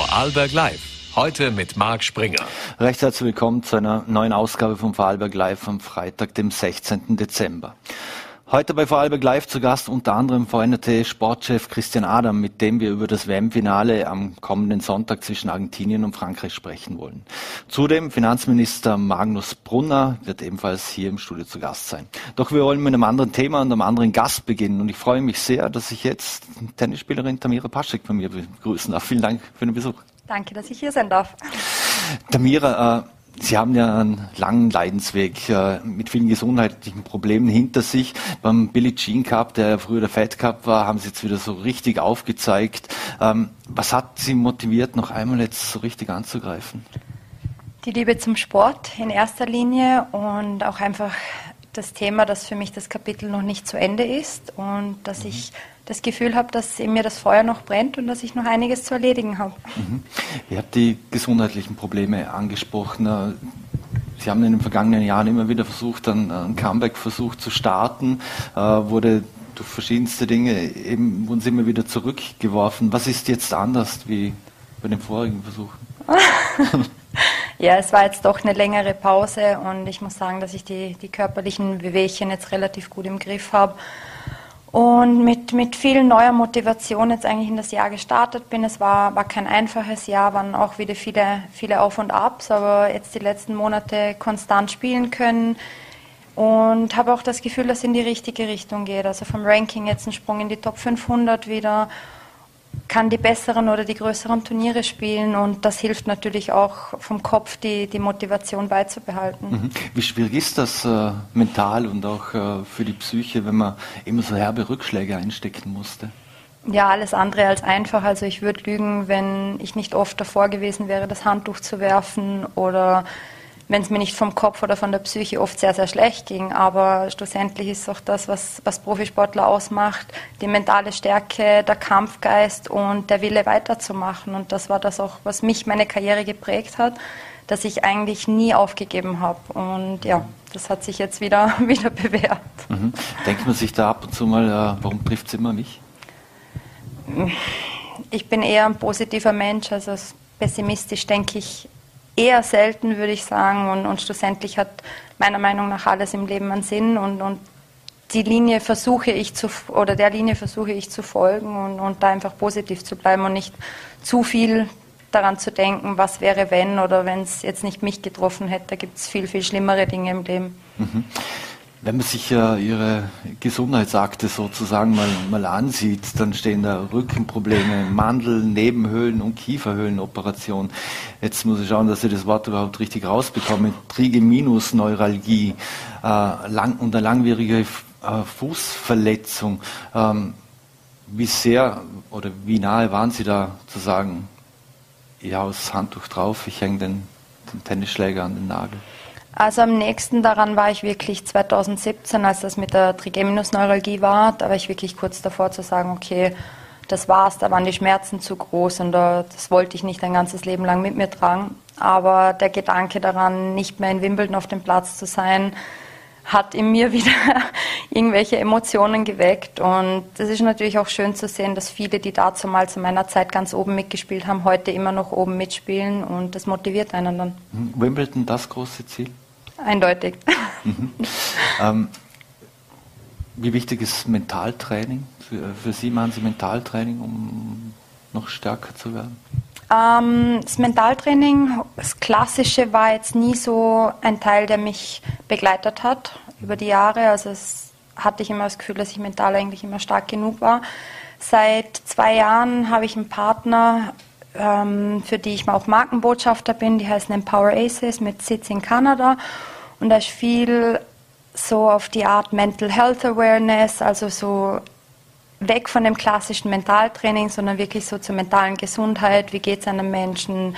Vorarlberg Live. Heute mit Marc Springer. Recht herzlich willkommen zu einer neuen Ausgabe von Vorarlberg Live am Freitag, dem 16. Dezember. Heute bei Vorarlberg Live zu Gast unter anderem VNRT-Sportchef Christian Adam, mit dem wir über das WM-Finale am kommenden Sonntag zwischen Argentinien und Frankreich sprechen wollen. Zudem Finanzminister Magnus Brunner wird ebenfalls hier im Studio zu Gast sein. Doch wir wollen mit einem anderen Thema und einem anderen Gast beginnen und ich freue mich sehr, dass ich jetzt Tennisspielerin Tamira Paschek von mir begrüßen darf. Vielen Dank für den Besuch. Danke, dass ich hier sein darf. Tamira, äh, Sie haben ja einen langen Leidensweg äh, mit vielen gesundheitlichen Problemen hinter sich. Beim Billie Jean Cup, der früher der Fed Cup war, haben Sie jetzt wieder so richtig aufgezeigt. Ähm, was hat Sie motiviert, noch einmal jetzt so richtig anzugreifen? Die Liebe zum Sport in erster Linie und auch einfach das Thema, dass für mich das Kapitel noch nicht zu Ende ist und dass mhm. ich das Gefühl habe, dass in mir das Feuer noch brennt und dass ich noch einiges zu erledigen habe. Mhm. Ihr habt die gesundheitlichen Probleme angesprochen. Sie haben in den vergangenen Jahren immer wieder versucht, einen Comeback-Versuch zu starten, äh, wurde durch verschiedenste Dinge eben wurden sie immer wieder zurückgeworfen. Was ist jetzt anders wie bei den vorigen Versuchen? ja, es war jetzt doch eine längere Pause und ich muss sagen, dass ich die, die körperlichen Bewegchen jetzt relativ gut im Griff habe und mit, mit viel neuer Motivation jetzt eigentlich in das Jahr gestartet bin. Es war, war kein einfaches Jahr, waren auch wieder viele, viele Auf und Abs, aber jetzt die letzten Monate konstant spielen können und habe auch das Gefühl, dass es in die richtige Richtung geht. Also vom Ranking jetzt ein Sprung in die Top 500 wieder kann die besseren oder die größeren Turniere spielen und das hilft natürlich auch vom Kopf die, die Motivation beizubehalten. Mhm. Wie schwierig ist das äh, mental und auch äh, für die Psyche, wenn man immer so herbe Rückschläge einstecken musste? Ja, alles andere als einfach. Also ich würde lügen, wenn ich nicht oft davor gewesen wäre, das Handtuch zu werfen oder wenn es mir nicht vom Kopf oder von der Psyche oft sehr, sehr schlecht ging. Aber schlussendlich ist auch das, was, was Profisportler ausmacht, die mentale Stärke, der Kampfgeist und der Wille weiterzumachen. Und das war das auch, was mich meine Karriere geprägt hat, dass ich eigentlich nie aufgegeben habe. Und ja, das hat sich jetzt wieder, wieder bewährt. Mhm. Denkt man sich da ab und zu mal, äh, warum trifft es immer mich? Ich bin eher ein positiver Mensch, also pessimistisch denke ich eher selten, würde ich sagen. Und, und schlussendlich hat meiner Meinung nach alles im Leben einen Sinn und, und die Linie versuche ich zu oder der Linie versuche ich zu folgen und, und da einfach positiv zu bleiben und nicht zu viel daran zu denken, was wäre wenn oder wenn es jetzt nicht mich getroffen hätte. Da gibt es viel, viel schlimmere Dinge im Leben. Mhm. Wenn man sich ja Ihre Gesundheitsakte sozusagen mal, mal ansieht, dann stehen da Rückenprobleme, Mandel, Nebenhöhlen und Kieferhöhlenoperation. Jetzt muss ich schauen, dass ich das Wort überhaupt richtig rausbekomme. Trigeminusneuralgie äh, lang, eine langwierige äh, Fußverletzung. Ähm, wie sehr oder wie nahe waren Sie da zu sagen, ja, das Handtuch drauf, ich hänge den, den Tennisschläger an den Nagel? Also am nächsten daran war ich wirklich 2017, als das mit der Trigeminusneuralgie war. Da war ich wirklich kurz davor zu sagen, okay, das war's, da waren die Schmerzen zu groß und das wollte ich nicht ein ganzes Leben lang mit mir tragen. Aber der Gedanke daran, nicht mehr in Wimbledon auf dem Platz zu sein, hat in mir wieder irgendwelche Emotionen geweckt. Und es ist natürlich auch schön zu sehen, dass viele, die dazu mal zu meiner Zeit ganz oben mitgespielt haben, heute immer noch oben mitspielen und das motiviert einen dann. Wimbledon das große Ziel? Eindeutig. Mhm. Ähm, wie wichtig ist Mentaltraining? Für, für, Sie machen Sie Mentaltraining, um noch stärker zu werden? Ähm, das Mentaltraining, das Klassische, war jetzt nie so ein Teil, der mich begleitet hat über die Jahre. Also es hatte ich immer das Gefühl, dass ich mental eigentlich immer stark genug war. Seit zwei Jahren habe ich einen Partner, ähm, für die ich auch Markenbotschafter bin. Die heißen Empower Aces mit Sitz in Kanada. Und da ist viel so auf die Art Mental Health Awareness, also so weg von dem klassischen Mentaltraining, sondern wirklich so zur mentalen Gesundheit. Wie geht es einem Menschen?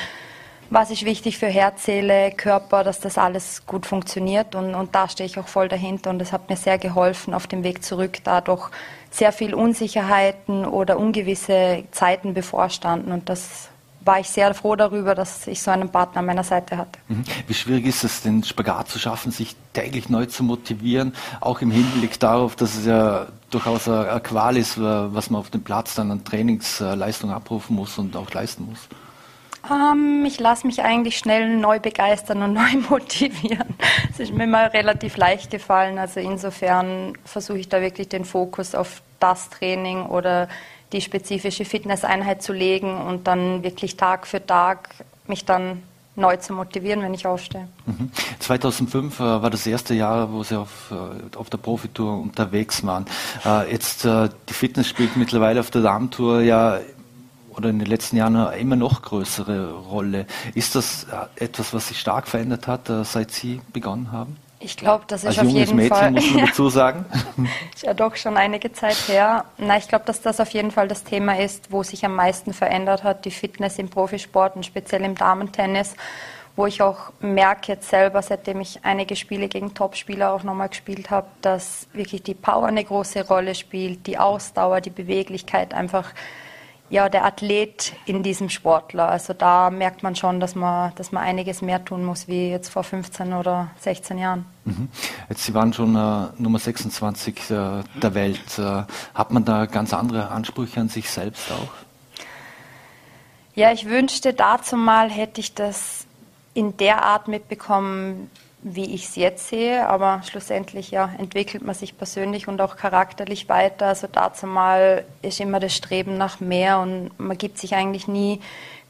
Was ist wichtig für Herz, Seele, Körper, dass das alles gut funktioniert? Und, und da stehe ich auch voll dahinter und das hat mir sehr geholfen auf dem Weg zurück, da doch sehr viel Unsicherheiten oder ungewisse Zeiten bevorstanden und das war ich sehr froh darüber, dass ich so einen Partner an meiner Seite hatte. Mhm. Wie schwierig ist es, den Spagat zu schaffen, sich täglich neu zu motivieren, auch im Hinblick darauf, dass es ja durchaus eine Qual ist, was man auf dem Platz dann an Trainingsleistung abrufen muss und auch leisten muss? Ähm, ich lasse mich eigentlich schnell neu begeistern und neu motivieren. Es ist mir immer relativ leicht gefallen. Also insofern versuche ich da wirklich den Fokus auf das Training oder die spezifische Fitnesseinheit zu legen und dann wirklich Tag für Tag mich dann neu zu motivieren, wenn ich aufstehe. 2005 mhm. äh, war das erste Jahr, wo Sie auf, äh, auf der Profitour unterwegs waren. Äh, jetzt äh, die Fitness spielt mittlerweile auf der Darmtour ja oder in den letzten Jahren eine immer noch größere Rolle. Ist das äh, etwas, was sich stark verändert hat, äh, seit Sie begonnen haben? Ich glaube, das ist Als auf jeden Mädchen, Fall. muss man dazu sagen. ist ja doch schon einige Zeit her. Na, ich glaube, dass das auf jeden Fall das Thema ist, wo sich am meisten verändert hat, die Fitness im Profisport und speziell im Damentennis, wo ich auch merke jetzt selber, seitdem ich einige Spiele gegen Topspieler auch nochmal gespielt habe, dass wirklich die Power eine große Rolle spielt, die Ausdauer, die Beweglichkeit einfach ja, der Athlet in diesem Sportler. Also da merkt man schon, dass man, dass man einiges mehr tun muss, wie jetzt vor 15 oder 16 Jahren. Mhm. Jetzt, Sie waren schon äh, Nummer 26 äh, der Welt. Äh, hat man da ganz andere Ansprüche an sich selbst auch? Ja, ich wünschte dazu mal, hätte ich das in der Art mitbekommen, wie ich es jetzt sehe, aber schlussendlich ja, entwickelt man sich persönlich und auch charakterlich weiter. Also dazu mal ist immer das Streben nach mehr und man gibt sich eigentlich nie,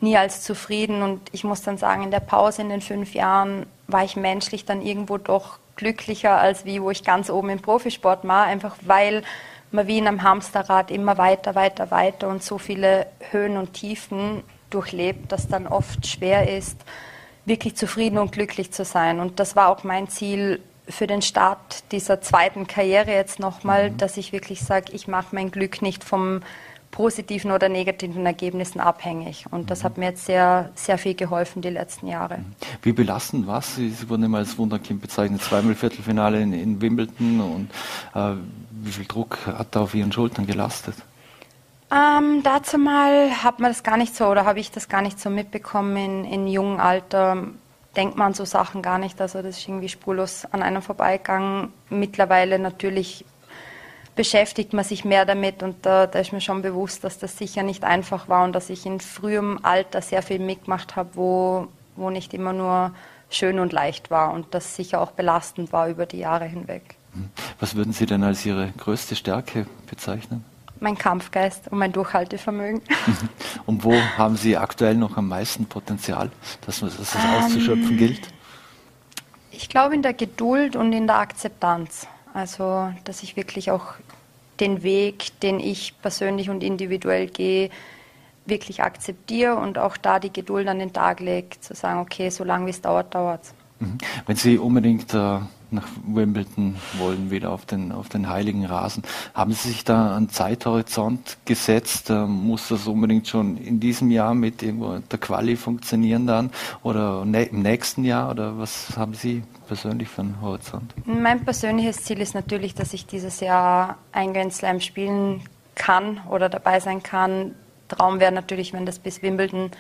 nie als zufrieden. Und ich muss dann sagen, in der Pause in den fünf Jahren war ich menschlich dann irgendwo doch glücklicher als wie wo ich ganz oben im Profisport war, einfach weil man wie in einem Hamsterrad immer weiter, weiter, weiter und so viele Höhen und Tiefen durchlebt, dass dann oft schwer ist, wirklich zufrieden und glücklich zu sein. Und das war auch mein Ziel für den Start dieser zweiten Karriere jetzt nochmal, mhm. dass ich wirklich sage, ich mache mein Glück nicht vom positiven oder negativen Ergebnissen abhängig. Und das mhm. hat mir jetzt sehr, sehr viel geholfen die letzten Jahre. Mhm. Wie belastend war es? Sie wurden immer als Wunderkind bezeichnet, zweimal Viertelfinale in, in Wimbledon und äh, wie viel Druck hat da auf Ihren Schultern gelastet? Ähm, dazu mal hat man das gar nicht so oder habe ich das gar nicht so mitbekommen in, in jungem Alter. Denkt man an so Sachen gar nicht. Also das ist irgendwie spurlos an einem vorbeigegangen. Mittlerweile natürlich beschäftigt man sich mehr damit und da, da, ist mir schon bewusst, dass das sicher nicht einfach war und dass ich in frühem Alter sehr viel mitgemacht habe, wo, wo nicht immer nur schön und leicht war und das sicher auch belastend war über die Jahre hinweg. Was würden Sie denn als Ihre größte Stärke bezeichnen? Mein Kampfgeist und mein Durchhaltevermögen. Und wo haben Sie aktuell noch am meisten Potenzial, dass, es ähm, auszuschöpfen gilt? Ich glaube in der Geduld und in der Akzeptanz. Also, dass ich wirklich auch den Weg, den ich persönlich und individuell gehe, wirklich akzeptiere und auch da die Geduld an den Tag lege, zu sagen, okay, so lange wie es dauert, dauert es. Mhm. Wenn Sie unbedingt äh, nach Wimbledon wollen, wieder auf den, auf den heiligen Rasen. Haben Sie sich da einen Zeithorizont gesetzt? Äh, muss das unbedingt schon in diesem Jahr mit irgendwo der Quali funktionieren dann oder ne, im nächsten Jahr oder was haben Sie persönlich für einen Horizont? Mein persönliches Ziel ist natürlich, dass ich dieses Jahr ein Grand Slam spielen kann oder dabei sein kann. Traum wäre natürlich, wenn das bis Wimbledon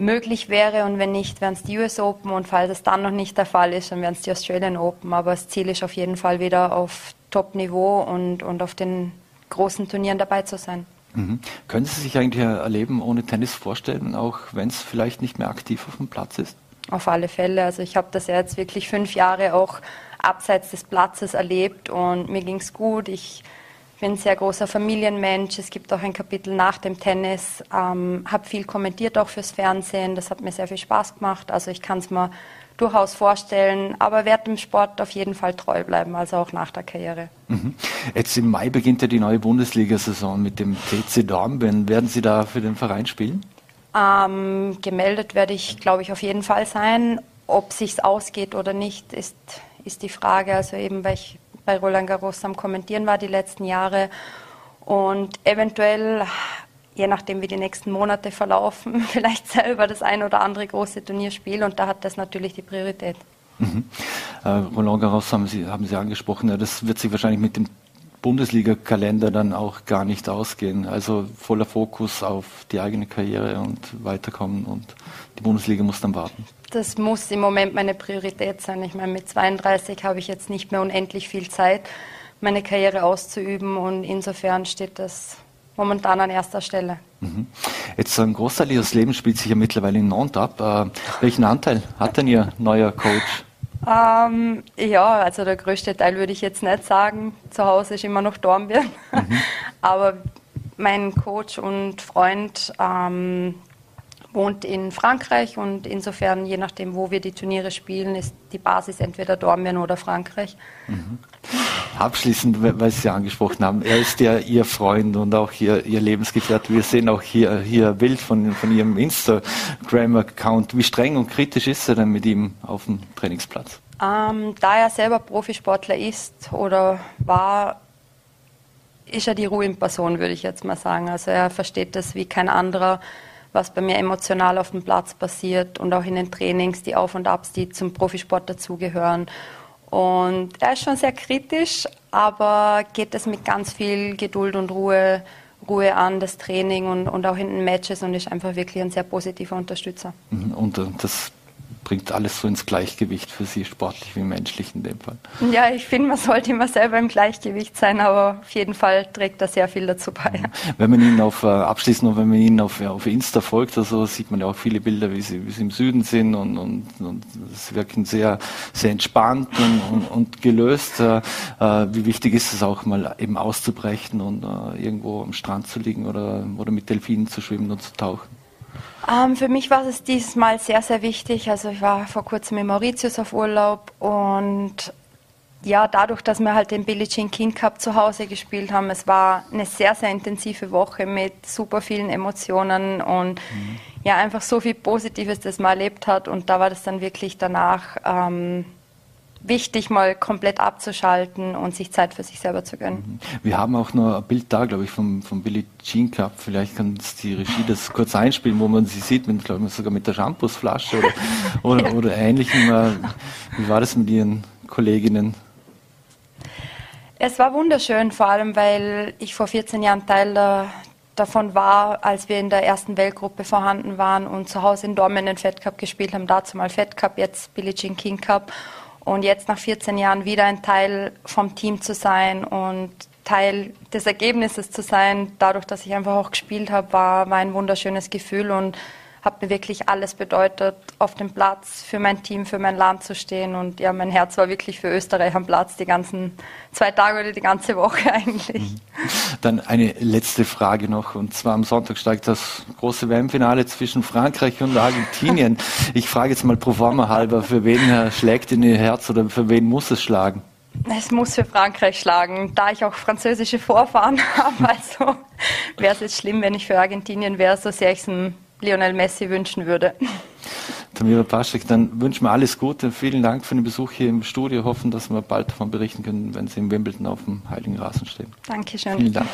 möglich wäre und wenn nicht, wären es die US Open und falls es dann noch nicht der Fall ist, dann wären es die Australian Open. Aber das Ziel ist auf jeden Fall wieder auf Top-Niveau und, und auf den großen Turnieren dabei zu sein. Mhm. Können Sie sich eigentlich ein Leben ohne Tennis vorstellen, auch wenn es vielleicht nicht mehr aktiv auf dem Platz ist? Auf alle Fälle. Also ich habe das ja jetzt wirklich fünf Jahre auch abseits des Platzes erlebt und mir ging es gut. Ich bin ein sehr großer Familienmensch. Es gibt auch ein Kapitel nach dem Tennis. Ähm, habe viel kommentiert auch fürs Fernsehen. Das hat mir sehr viel Spaß gemacht. Also ich kann es mir durchaus vorstellen, aber werde dem Sport auf jeden Fall treu bleiben, also auch nach der Karriere. Mhm. Jetzt im Mai beginnt ja die neue Bundesliga-Saison mit dem TC Dornbirn. Werden Sie da für den Verein spielen? Ähm, gemeldet werde ich, glaube ich, auf jeden Fall sein. Ob sich's ausgeht oder nicht, ist, ist die Frage. Also eben, weil ich bei Roland Garros am Kommentieren war die letzten Jahre. Und eventuell, je nachdem wie die nächsten Monate verlaufen, vielleicht selber das ein oder andere große Turnierspiel. Und da hat das natürlich die Priorität. Mhm. Äh, Roland Garros haben Sie, haben Sie angesprochen. Ja, das wird sich wahrscheinlich mit dem Bundesliga-Kalender dann auch gar nicht ausgehen. Also voller Fokus auf die eigene Karriere und weiterkommen und die Bundesliga muss dann warten. Das muss im Moment meine Priorität sein. Ich meine, mit 32 habe ich jetzt nicht mehr unendlich viel Zeit, meine Karriere auszuüben und insofern steht das momentan an erster Stelle. Mhm. Jetzt ein Großteil Ihres Lebens spielt sich ja mittlerweile in Nantes ab. Äh, welchen Anteil hat denn Ihr neuer Coach? Ähm, ja, also der größte Teil würde ich jetzt nicht sagen. Zu Hause ist immer noch Dornbirn. Mhm. Aber mein Coach und Freund ähm, wohnt in Frankreich und insofern, je nachdem, wo wir die Turniere spielen, ist die Basis entweder Dornbirn oder Frankreich. Mhm. Abschließend, weil Sie angesprochen haben, er ist ja Ihr Freund und auch Ihr, Ihr Lebensgefährte. Wir sehen auch hier, hier Bild von, von Ihrem Instagram-Account. Wie streng und kritisch ist er denn mit ihm auf dem Trainingsplatz? Ähm, da er selber Profisportler ist oder war, ist er die Ruhe in Person, würde ich jetzt mal sagen. Also er versteht das wie kein anderer was bei mir emotional auf dem Platz passiert und auch in den Trainings, die Auf und Abs, die zum Profisport dazugehören. Und er ist schon sehr kritisch, aber geht es mit ganz viel Geduld und Ruhe, Ruhe an, das Training und, und auch in den Matches und ist einfach wirklich ein sehr positiver Unterstützer. Mhm. Und äh, das bringt alles so ins Gleichgewicht für Sie, sportlich wie menschlich in dem Fall. Ja, ich finde, man sollte immer selber im Gleichgewicht sein, aber auf jeden Fall trägt da sehr viel dazu bei. Wenn man ihn auf, äh, abschließend wenn man ihn auf, auf Insta folgt, also sieht man ja auch viele Bilder, wie sie, wie sie im Süden sind und, und, und sie wirken sehr, sehr entspannt und, und, und gelöst. Äh, äh wie wichtig ist es auch mal eben auszubrechen und äh, irgendwo am Strand zu liegen oder, oder mit Delfinen zu schwimmen und zu tauchen? Ähm, für mich war es dieses Mal sehr, sehr wichtig. Also ich war vor kurzem in Mauritius auf Urlaub und ja, dadurch, dass wir halt den Billie Jean King Cup zu Hause gespielt haben, es war eine sehr, sehr intensive Woche mit super vielen Emotionen und mhm. ja, einfach so viel Positives, das man erlebt hat. Und da war das dann wirklich danach ähm, wichtig, mal komplett abzuschalten und sich Zeit für sich selber zu gönnen. Mhm. Wir haben auch noch ein Bild da, glaube ich, vom, vom Billie Jean Cup. Vielleicht kann die Regie das kurz einspielen, wo man sie sieht, mit, glaube ich, sogar mit der Shampoosflasche oder, oder, ja. oder ähnlichem. Äh, wie war das mit Ihren Kolleginnen? Es war wunderschön, vor allem weil ich vor 14 Jahren Teil der, davon war, als wir in der ersten Weltgruppe vorhanden waren und zu Hause in Dormen den Fed Cup gespielt haben, dazu mal Fed Cup, jetzt Billie Jean King Cup und jetzt nach 14 Jahren wieder ein Teil vom Team zu sein und Teil des Ergebnisses zu sein, dadurch, dass ich einfach auch gespielt habe, war, war ein wunderschönes Gefühl und hat mir wirklich alles bedeutet, auf dem Platz für mein Team, für mein Land zu stehen. Und ja, mein Herz war wirklich für Österreich am Platz die ganzen zwei Tage oder die ganze Woche eigentlich. Mhm. Dann eine letzte Frage noch. Und zwar am Sonntag steigt das große WM-Finale zwischen Frankreich und Argentinien. Ich frage jetzt mal pro forma halber, für wen schlägt in Ihr Herz oder für wen muss es schlagen? Es muss für Frankreich schlagen, da ich auch französische Vorfahren habe. Also wäre es jetzt schlimm, wenn ich für Argentinien wäre, so sehr ich es Lionel Messi wünschen würde. Tamira Paschek, dann wünschen wir alles Gute. Vielen Dank für den Besuch hier im Studio. Hoffen, dass wir bald davon berichten können, wenn Sie in Wimbledon auf dem Heiligen Rasen stehen. Dankeschön. Vielen Dank.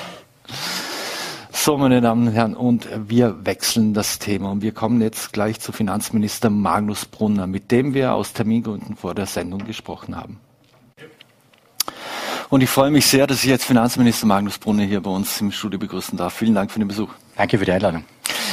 So, meine Damen und Herren, und wir wechseln das Thema und wir kommen jetzt gleich zu Finanzminister Magnus Brunner, mit dem wir aus Termingründen vor der Sendung gesprochen haben. Und ich freue mich sehr, dass ich jetzt Finanzminister Magnus Brunner hier bei uns im Studio begrüßen darf. Vielen Dank für den Besuch. Danke für die Einladung.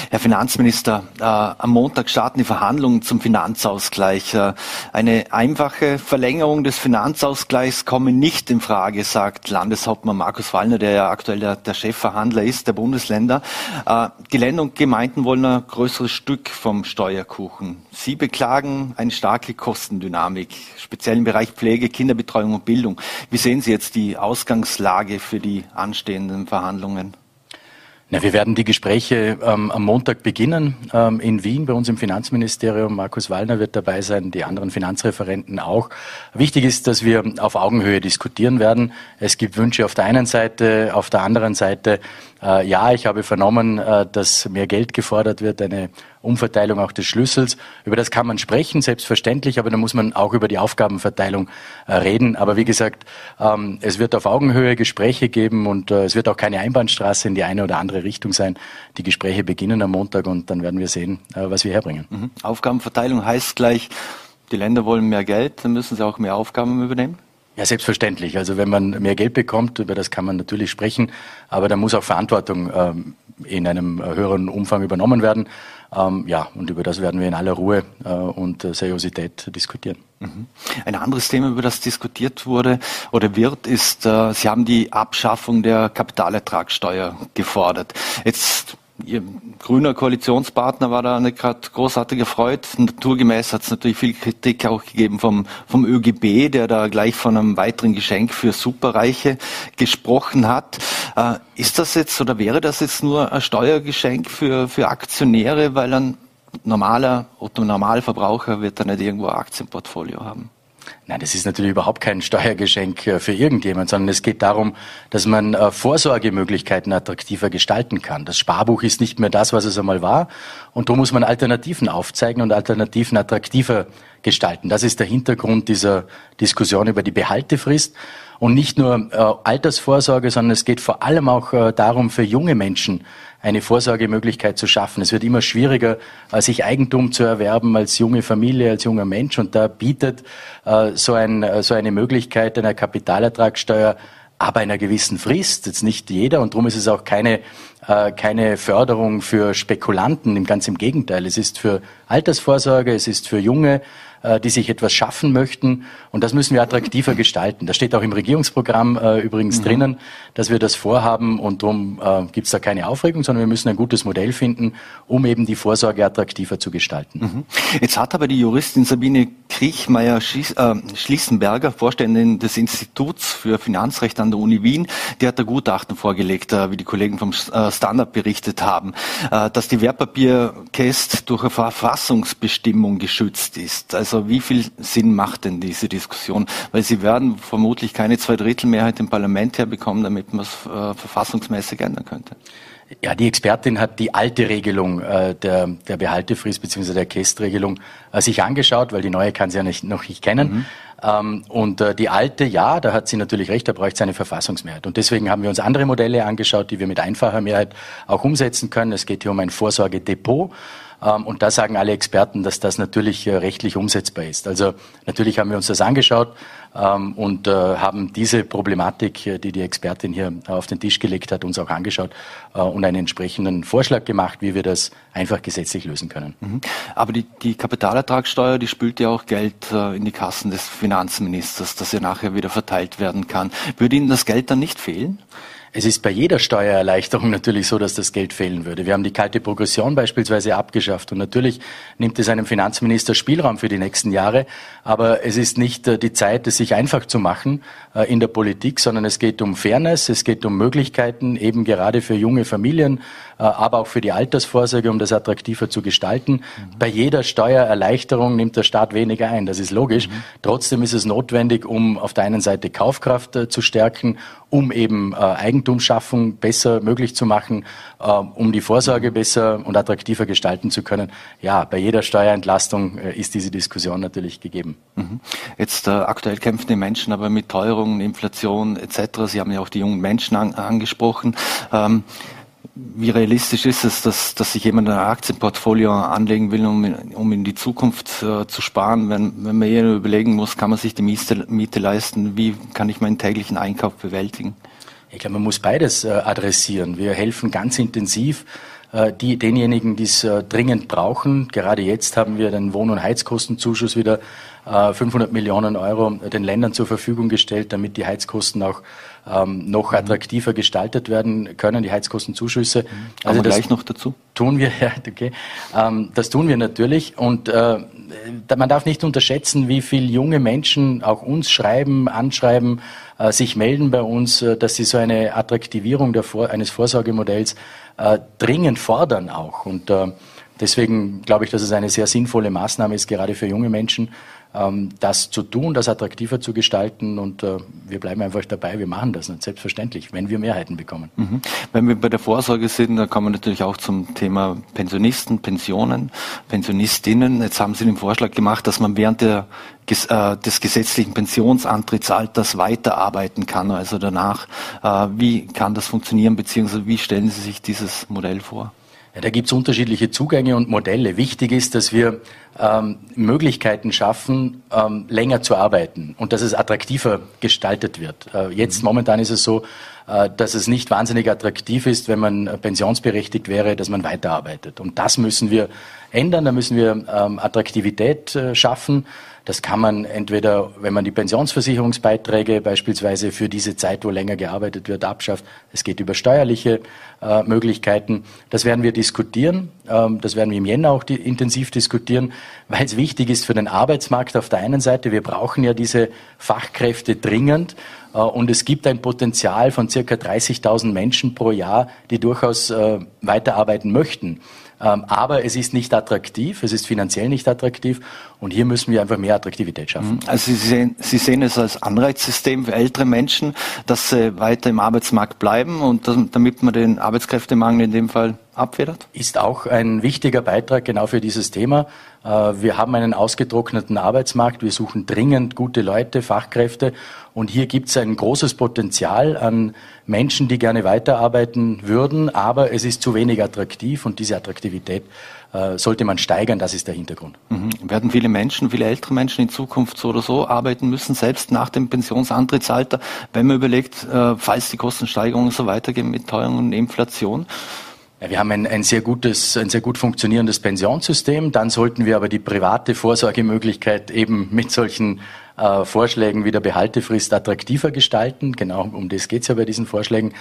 Herr Finanzminister, äh, am Montag starten die Verhandlungen zum Finanzausgleich. Äh, eine einfache Verlängerung des Finanzausgleichs komme nicht in Frage, sagt Landeshauptmann Markus Wallner, der ja aktuell der, der Chefverhandler ist der Bundesländer. Äh, die Länder und Gemeinden wollen ein größeres Stück vom Steuerkuchen. Sie beklagen eine starke Kostendynamik, speziell im Bereich Pflege, Kinderbetreuung und Bildung. Wie sehen Sie jetzt die Ausgangslage für die anstehenden Verhandlungen? Na, wir werden die Gespräche ähm, am Montag beginnen ähm, in Wien bei uns im Finanzministerium. Markus Wallner wird dabei sein, die anderen Finanzreferenten auch. Wichtig ist, dass wir auf Augenhöhe diskutieren werden. Es gibt Wünsche auf der einen Seite, auf der anderen Seite äh, ja, ich habe vernommen, äh, dass mehr Geld gefordert wird, eine Umverteilung auch des Schlüssels. Über das kann man sprechen, selbstverständlich, aber da muss man auch über die Aufgabenverteilung äh, reden. Aber wie gesagt, ähm, es wird auf Augenhöhe Gespräche geben und äh, es wird auch keine Einbahnstraße in die eine oder andere Richtung sein. Die Gespräche beginnen am Montag und dann werden wir sehen, äh, was wir herbringen. Mhm. Aufgabenverteilung heißt gleich, die Länder wollen mehr Geld, dann müssen sie auch mehr Aufgaben übernehmen? Ja, selbstverständlich. Also wenn man mehr Geld bekommt, über das kann man natürlich sprechen, aber da muss auch Verantwortung ähm, in einem höheren Umfang übernommen werden. Ähm, ja, und über das werden wir in aller Ruhe äh, und äh, Seriosität diskutieren. Mhm. Ein anderes Thema, über das diskutiert wurde oder wird, ist, äh, Sie haben die Abschaffung der Kapitalertragssteuer gefordert. Jetzt Ihr grüner Koalitionspartner war da nicht gerade großartig erfreut. Naturgemäß hat es natürlich viel Kritik auch gegeben vom, vom ÖGB, der da gleich von einem weiteren Geschenk für Superreiche gesprochen hat. Äh, ist das jetzt oder wäre das jetzt nur ein Steuergeschenk für, für Aktionäre, weil ein normaler Otto Normalverbraucher wird da nicht irgendwo ein Aktienportfolio haben? Nein, das ist natürlich überhaupt kein Steuergeschenk äh, für irgendjemand, sondern es geht darum, dass man äh, Vorsorgemöglichkeiten attraktiver gestalten kann. Das Sparbuch ist nicht mehr das, was es einmal war. Und da muss man Alternativen aufzeigen und Alternativen attraktiver gestalten. Das ist der Hintergrund dieser Diskussion über die Behaltefrist. Und nicht nur äh, Altersvorsorge, sondern es geht vor allem auch darum, für junge Menschen eine Vorsorgemöglichkeit zu schaffen. Es wird immer schwieriger, äh, sich Eigentum zu erwerben als junge Familie, als junger Mensch. Und da bietet äh, so, ein, äh, so eine Möglichkeit einer Kapitalertragssteuer aber einer gewissen Frist, jetzt nicht jeder, und darum ist es auch keine, äh, keine Förderung für Spekulanten, ganz im Gegenteil. Es ist für Altersvorsorge, es ist für junge äh, die sich etwas schaffen möchten. Und das müssen wir attraktiver gestalten. Das steht auch im Regierungsprogramm äh, übrigens mhm. drinnen, dass wir das vorhaben und darum äh, gibt es da keine Aufregung, sondern wir müssen ein gutes Modell finden, um eben die Vorsorge attraktiver zu gestalten. Mhm. Jetzt hat aber die Juristin Sabine Kriechmeier-Schließenberger, Vorständin des Instituts für Finanzrecht an der Uni Wien, die hat da Gutachten vorgelegt, wie die Kollegen vom Standard berichtet haben, dass die Wertpapierkäst durch eine Verfassungsbestimmung geschützt ist. Also also wie viel Sinn macht denn diese Diskussion? Weil Sie werden vermutlich keine Zweidrittelmehrheit im Parlament herbekommen, damit man es äh, verfassungsmäßig ändern könnte. Ja, die Expertin hat die alte Regelung äh, der, der Behaltefrist bzw. der Kästregelung äh, sich angeschaut, weil die neue kann sie ja nicht, noch nicht kennen. Mhm. Ähm, und äh, die alte, ja, da hat sie natürlich recht, da bräuchte es eine Verfassungsmehrheit. Und deswegen haben wir uns andere Modelle angeschaut, die wir mit einfacher Mehrheit auch umsetzen können. Es geht hier um ein Vorsorgedepot. Ähm, und da sagen alle Experten, dass das natürlich äh, rechtlich umsetzbar ist. Also natürlich haben wir uns das angeschaut und äh, haben diese Problematik, äh, die die Expertin hier auf den Tisch gelegt hat, uns auch angeschaut und einen entsprechenden Vorschlag gemacht, wie wir das einfach gesetzlich lösen können. Mhm. Aber die, die Kapitalertragssteuer, die spült ja auch Geld in die Kassen des Finanzministers, das ja nachher wieder verteilt werden kann. Würde Ihnen das Geld dann nicht fehlen? Es ist bei jeder Steuererleichterung natürlich so, dass das Geld fehlen würde. Wir haben die kalte Progression beispielsweise abgeschafft und natürlich nimmt es einem Finanzminister Spielraum für die nächsten Jahre, aber es ist nicht äh, die Zeit, es sich einfach zu machen äh, in der Politik, sondern es geht um Fairness, es geht um Möglichkeiten, eben gerade für junge Familien, äh, aber auch für die Altersvorsorge, um das attraktiver zu gestalten. Mhm. Bei jeder Steuererleichterung nimmt der Staat weniger ein, das ist logisch. Mhm. Trotzdem ist es notwendig, um auf der einen Seite Kaufkraft zu stärken, um eben Eigentum Eigentumsschaffung besser möglich zu machen, äh, um die Vorsorge besser und attraktiver gestalten zu können. Ja, bei jeder Steuerentlastung äh, ist diese Diskussion natürlich gegeben. Mhm. Jetzt äh, aktuell kämpfen die Menschen aber mit Teuerungen, Inflation etc. Sie haben ja auch die jungen Menschen an, angesprochen. Ähm, wie realistisch ist es, dass, dass sich jemand ein Aktienportfolio anlegen will, um, um in die Zukunft äh, zu sparen? Wenn, wenn man eher überlegen muss, kann man sich die Miete, Miete leisten? Wie kann ich meinen täglichen Einkauf bewältigen? Ich glaube, man muss beides äh, adressieren. Wir helfen ganz intensiv äh, die, denjenigen, die es äh, dringend brauchen. Gerade jetzt haben wir den Wohn- und Heizkostenzuschuss wieder 500 Millionen Euro den Ländern zur Verfügung gestellt, damit die Heizkosten auch ähm, noch mhm. attraktiver gestaltet werden können, die Heizkostenzuschüsse. Mhm. Also das gleich noch dazu. Tun wir, ja, okay. Ähm, das tun wir natürlich und äh, man darf nicht unterschätzen, wie viele junge Menschen auch uns schreiben, anschreiben, äh, sich melden bei uns, äh, dass sie so eine Attraktivierung Vor eines Vorsorgemodells äh, dringend fordern auch. Und äh, deswegen glaube ich, dass es eine sehr sinnvolle Maßnahme ist, gerade für junge Menschen, das zu tun, das attraktiver zu gestalten. Und äh, wir bleiben einfach dabei, wir machen das nicht, selbstverständlich, wenn wir Mehrheiten bekommen. Mhm. Wenn wir bei der Vorsorge sind, dann kommen wir natürlich auch zum Thema Pensionisten, Pensionen, Pensionistinnen. Jetzt haben Sie den Vorschlag gemacht, dass man während der, äh, des gesetzlichen Pensionsantrittsalters weiterarbeiten kann, also danach. Äh, wie kann das funktionieren, beziehungsweise wie stellen Sie sich dieses Modell vor? Ja, da gibt es unterschiedliche Zugänge und Modelle. Wichtig ist, dass wir ähm, Möglichkeiten schaffen, ähm, länger zu arbeiten und dass es attraktiver gestaltet wird. Äh, jetzt mhm. momentan ist es so, äh, dass es nicht wahnsinnig attraktiv ist, wenn man pensionsberechtigt wäre, dass man weiterarbeitet. Und das müssen wir ändern. Da müssen wir ähm, Attraktivität äh, schaffen. Das kann man entweder, wenn man die Pensionsversicherungsbeiträge beispielsweise für diese Zeit, wo länger gearbeitet wird, abschafft. Es geht über steuerliche äh, Möglichkeiten. Das werden wir diskutieren. Ähm, das werden wir im Jänner auch die, intensiv diskutieren, weil es wichtig ist für den Arbeitsmarkt auf der einen Seite. Wir brauchen ja diese Fachkräfte dringend. Äh, und es gibt ein Potenzial von circa 30.000 Menschen pro Jahr, die durchaus äh, weiterarbeiten möchten. Ähm, aber es ist nicht attraktiv, es ist finanziell nicht attraktiv und hier müssen wir einfach mehr Attraktivität schaffen. Mhm. Also Sie sehen, Sie sehen es als Anreizsystem für ältere Menschen, dass sie weiter im Arbeitsmarkt bleiben und damit man den Arbeitskräftemangel in dem Fall abfedert? Ist auch ein wichtiger Beitrag genau für dieses Thema. Äh, wir haben einen ausgetrockneten Arbeitsmarkt. Wir suchen dringend gute Leute, Fachkräfte. Und hier gibt es ein großes Potenzial an Menschen, die gerne weiterarbeiten würden. Aber es ist zu wenig attraktiv und diese Attraktivität äh, sollte man steigern. Das ist der Hintergrund. Mhm. Werden viele Menschen, viele ältere Menschen in Zukunft so oder so arbeiten müssen, selbst nach dem Pensionsantrittsalter, wenn man überlegt, äh, falls die Kostensteigerungen so weitergehen mit Teuerung und Inflation? Ja, wir haben ein, ein, sehr gutes, ein sehr gut funktionierendes Pensionssystem. Dann sollten wir aber die private Vorsorgemöglichkeit eben mit solchen äh, Vorschlägen wie der Behaltefrist attraktiver gestalten. Genau, um das geht es ja bei diesen Vorschlägen.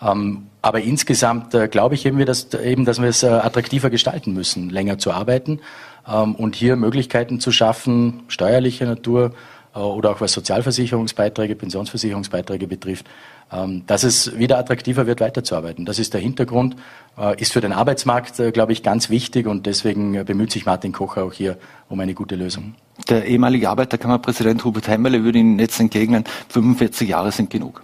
Ähm, aber insgesamt äh, glaube ich eben, dass, eben, dass wir es äh, attraktiver gestalten müssen, länger zu arbeiten ähm, und hier Möglichkeiten zu schaffen, steuerlicher Natur, oder auch was Sozialversicherungsbeiträge, Pensionsversicherungsbeiträge betrifft, ähm, dass es wieder attraktiver wird, weiterzuarbeiten. Das ist der Hintergrund, äh, ist für den Arbeitsmarkt, äh, glaube ich, ganz wichtig und deswegen bemüht sich Martin Kocher auch hier um eine gute Lösung. Der ehemalige Arbeiterkammerpräsident Hubert Heimerle würde Ihnen jetzt entgegnen, 45 Jahre sind genug.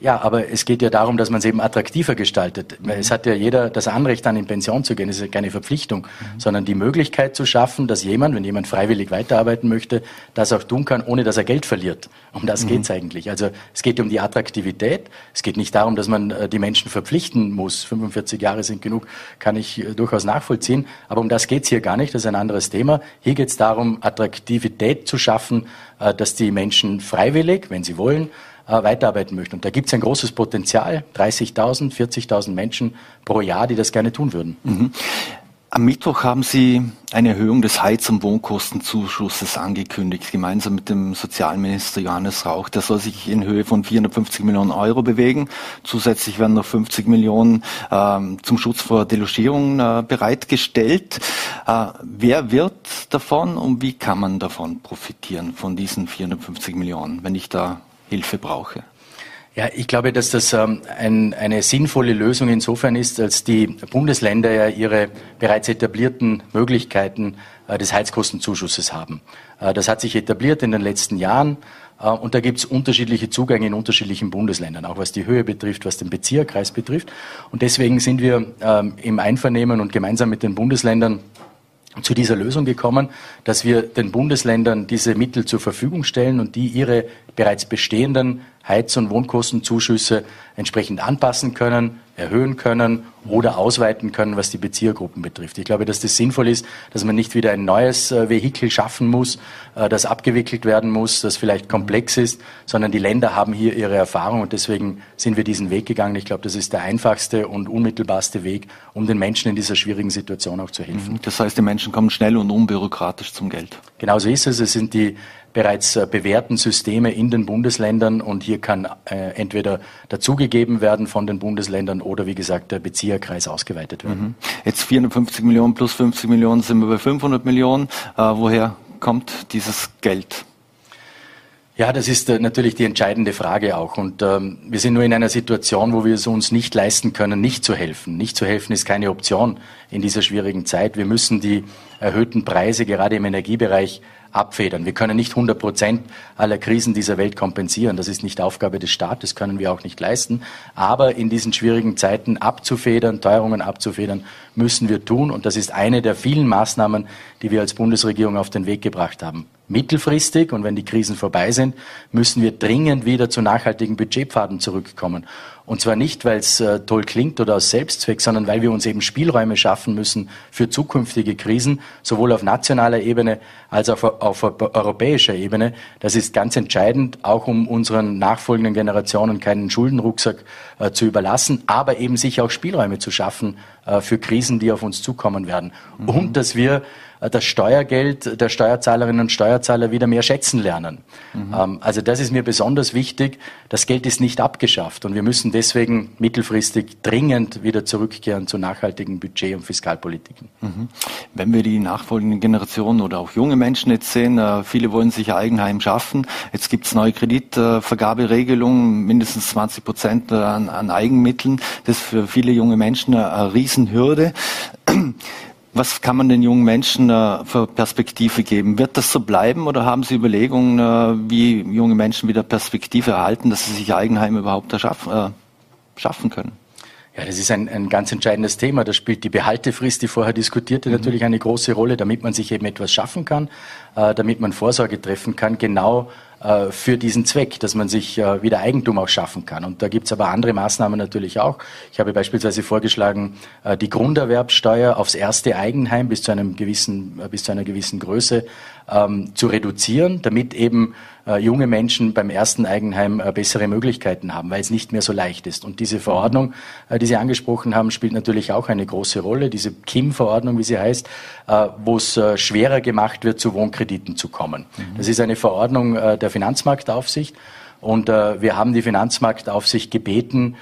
Ja, aber es geht ja darum, dass man es eben attraktiver gestaltet. Mhm. Es hat ja jeder das Anrecht, dann in Pension zu gehen. Das ist ja keine Verpflichtung, mhm. sondern die Möglichkeit zu schaffen, dass jemand, wenn jemand freiwillig weiterarbeiten möchte, das auch tun kann, ohne dass er Geld verliert. Um das mhm. geht's eigentlich. Also es geht um die Attraktivität. Es geht nicht darum, dass man äh, die Menschen verpflichten muss. 45 Jahre sind genug, kann ich äh, durchaus nachvollziehen. Aber um das geht's hier gar nicht. Das ist ein anderes Thema. Hier geht's darum, Attraktivität zu schaffen, äh, dass die Menschen freiwillig, wenn sie wollen, äh, weiterarbeiten möchten. Und da gibt es ein großes Potenzial, 30.000, 40.000 Menschen pro Jahr, die das gerne tun würden. Mhm. Am Mittwoch haben Sie eine Erhöhung des Heiz- und Wohnkostenzuschusses angekündigt, gemeinsam mit dem Sozialminister Johannes Rauch. Der soll sich in Höhe von 450 Millionen Euro bewegen. Zusätzlich werden noch 50 Millionen ähm, zum Schutz vor Delogierungen äh, bereitgestellt. Äh, wer wird davon und wie kann man davon profitieren, von diesen 450 Millionen, wenn ich da Hilfe brauche. Ja, ich glaube, dass das ähm, ein, eine sinnvolle Lösung insofern ist, als die Bundesländer ja ihre bereits etablierten Möglichkeiten äh, des Heizkostenzuschusses haben. Äh, das hat sich etabliert in den letzten Jahren äh, und da gibt es unterschiedliche Zugänge in unterschiedlichen Bundesländern, auch was die Höhe betrifft, was den Bezirkkreis betrifft. Und deswegen sind wir ähm, im Einvernehmen und gemeinsam mit den Bundesländern zu dieser Lösung gekommen, dass wir den Bundesländern diese Mittel zur Verfügung stellen und die ihre bereits bestehenden Heiz- und Wohnkostenzuschüsse entsprechend anpassen können, erhöhen können oder ausweiten können, was die Beziehergruppen betrifft. Ich glaube, dass das sinnvoll ist, dass man nicht wieder ein neues äh, Vehikel schaffen muss, äh, das abgewickelt werden muss, das vielleicht komplex ist, sondern die Länder haben hier ihre Erfahrung und deswegen sind wir diesen Weg gegangen. Ich glaube, das ist der einfachste und unmittelbarste Weg, um den Menschen in dieser schwierigen Situation auch zu helfen. Mhm. Das heißt, die Menschen kommen schnell und unbürokratisch zum Geld. Genauso ist es. Es sind die bereits äh, bewährten Systeme in den Bundesländern und hier kann äh, entweder dazugegeben werden von den Bundesländern oder wie gesagt der Bezieherkreis ausgeweitet werden. Mhm. Jetzt 450 Millionen plus 50 Millionen sind wir bei 500 Millionen. Äh, woher kommt dieses Geld? Ja, das ist natürlich die entscheidende Frage auch. Und ähm, wir sind nur in einer Situation, wo wir es uns nicht leisten können, nicht zu helfen. Nicht zu helfen ist keine Option in dieser schwierigen Zeit. Wir müssen die erhöhten Preise gerade im Energiebereich abfedern. Wir können nicht 100 Prozent aller Krisen dieser Welt kompensieren. Das ist nicht Aufgabe des Staates, können wir auch nicht leisten. Aber in diesen schwierigen Zeiten abzufedern, Teuerungen abzufedern, müssen wir tun. Und das ist eine der vielen Maßnahmen, die wir als Bundesregierung auf den Weg gebracht haben. Mittelfristig und wenn die Krisen vorbei sind, müssen wir dringend wieder zu nachhaltigen Budgetpfaden zurückkommen. Und zwar nicht, weil es äh, toll klingt oder aus Selbstzweck, sondern weil wir uns eben Spielräume schaffen müssen für zukünftige Krisen, sowohl auf nationaler Ebene als auch auf, auf europäischer Ebene. Das ist ganz entscheidend, auch um unseren nachfolgenden Generationen keinen Schuldenrucksack äh, zu überlassen, aber eben sich auch Spielräume zu schaffen für Krisen, die auf uns zukommen werden. Mhm. Und dass wir äh, das Steuergeld der Steuerzahlerinnen und Steuerzahler wieder mehr schätzen lernen. Mhm. Ähm, also das ist mir besonders wichtig. Das Geld ist nicht abgeschafft und wir müssen deswegen mittelfristig dringend wieder zurückkehren zu nachhaltigen Budget- und Fiskalpolitiken. Mhm. Wenn wir die nachfolgenden Generationen oder auch junge Menschen jetzt sehen, äh, viele wollen sich Eigenheim schaffen. Jetzt gibt es neue Kreditvergaberegelungen, mindestens 20 Prozent an, an Eigenmitteln. Das ist für viele junge Menschen eine Riesenhürde. Was kann man den jungen Menschen äh, für Perspektive geben? Wird das so bleiben oder haben Sie Überlegungen, äh, wie junge Menschen wieder Perspektive erhalten, dass sie sich Eigenheim überhaupt erschaffen, äh, schaffen können? Ja, das ist ein, ein ganz entscheidendes Thema. Da spielt die Behaltefrist, die vorher diskutierte, mhm. natürlich eine große Rolle, damit man sich eben etwas schaffen kann, äh, damit man Vorsorge treffen kann, genau für diesen Zweck, dass man sich äh, wieder Eigentum auch schaffen kann. Und da gibt's aber andere Maßnahmen natürlich auch. Ich habe beispielsweise vorgeschlagen, äh, die Grunderwerbsteuer aufs erste Eigenheim bis zu einem gewissen, bis zu einer gewissen Größe ähm, zu reduzieren, damit eben äh, junge Menschen beim ersten Eigenheim äh, bessere Möglichkeiten haben, weil es nicht mehr so leicht ist. Und diese Verordnung, äh, die Sie angesprochen haben, spielt natürlich auch eine große Rolle. Diese KIM-Verordnung, wie sie heißt, äh, wo es äh, schwerer gemacht wird, zu Wohnkrediten zu kommen. Mhm. Das ist eine Verordnung äh, der Finanzmarktaufsicht. Und wir haben die Finanzmarktaufsicht gebeten,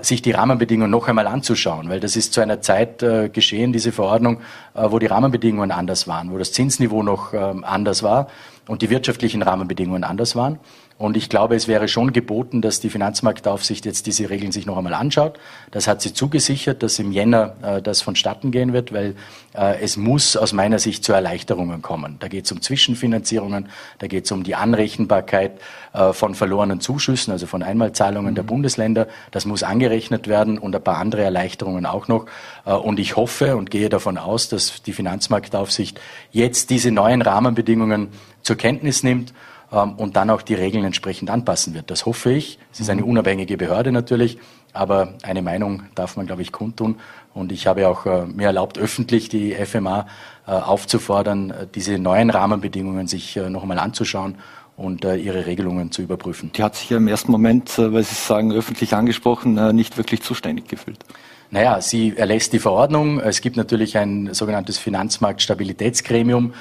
sich die Rahmenbedingungen noch einmal anzuschauen, weil das ist zu einer Zeit äh, geschehen, diese Verordnung, äh, wo die Rahmenbedingungen anders waren, wo das Zinsniveau noch äh, anders war und die wirtschaftlichen Rahmenbedingungen anders waren. Und ich glaube, es wäre schon geboten, dass die Finanzmarktaufsicht jetzt diese Regeln sich noch einmal anschaut. Das hat sie zugesichert, dass im Jänner äh, das vonstatten gehen wird, weil äh, es muss aus meiner Sicht zu Erleichterungen kommen. Da geht es um Zwischenfinanzierungen, da geht es um die Anrechenbarkeit äh, von verlorenen Zuschüssen, also von Einmalzahlungen mhm. der Bundesländer. Das muss angerechnet werden und ein paar andere Erleichterungen auch noch. Äh, und ich hoffe und gehe davon aus, dass die Finanzmarktaufsicht jetzt diese neuen Rahmenbedingungen zur Kenntnis nimmt und dann auch die Regeln entsprechend anpassen wird. Das hoffe ich. Es ist eine mhm. unabhängige Behörde natürlich, aber eine Meinung darf man, glaube ich, kundtun. Und ich habe auch äh, mir erlaubt, öffentlich die FMA äh, aufzufordern, äh, diese neuen Rahmenbedingungen sich noch einmal anzuschauen und ihre Regelungen zu überprüfen. Die hat sich ja im ersten Moment, weil Sie sagen, öffentlich angesprochen, nicht wirklich zuständig gefühlt. Naja, sie erlässt die Verordnung. Es gibt natürlich ein sogenanntes Finanzmarktstabilitätsgremium,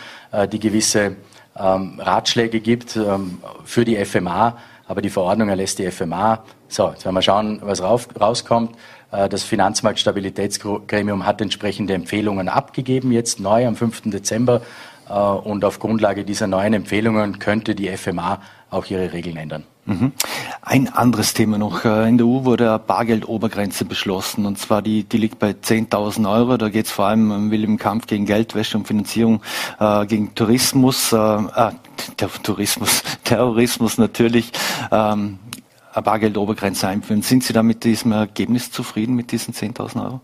die gewisse ähm, Ratschläge gibt ähm, für die FMA, aber die Verordnung erlässt die FMA. So, jetzt werden wir schauen, was rauf, rauskommt. Äh, das Finanzmarktstabilitätsgremium hat entsprechende Empfehlungen abgegeben, jetzt neu am 5. Dezember. Äh, und auf Grundlage dieser neuen Empfehlungen könnte die FMA auch ihre Regeln ändern. Mhm. Ein anderes Thema noch. Äh, in der EU wurde eine Bargeldobergrenze beschlossen und zwar die, die liegt bei 10.000 Euro. Da geht es vor allem um im Kampf gegen Geldwäsche und Finanzierung äh, gegen Tourismus, äh, äh, Tourismus, Terrorismus natürlich. Ähm, eine Bargeldobergrenze einführen. Sind Sie da mit diesem Ergebnis zufrieden, mit diesen 10.000 Euro?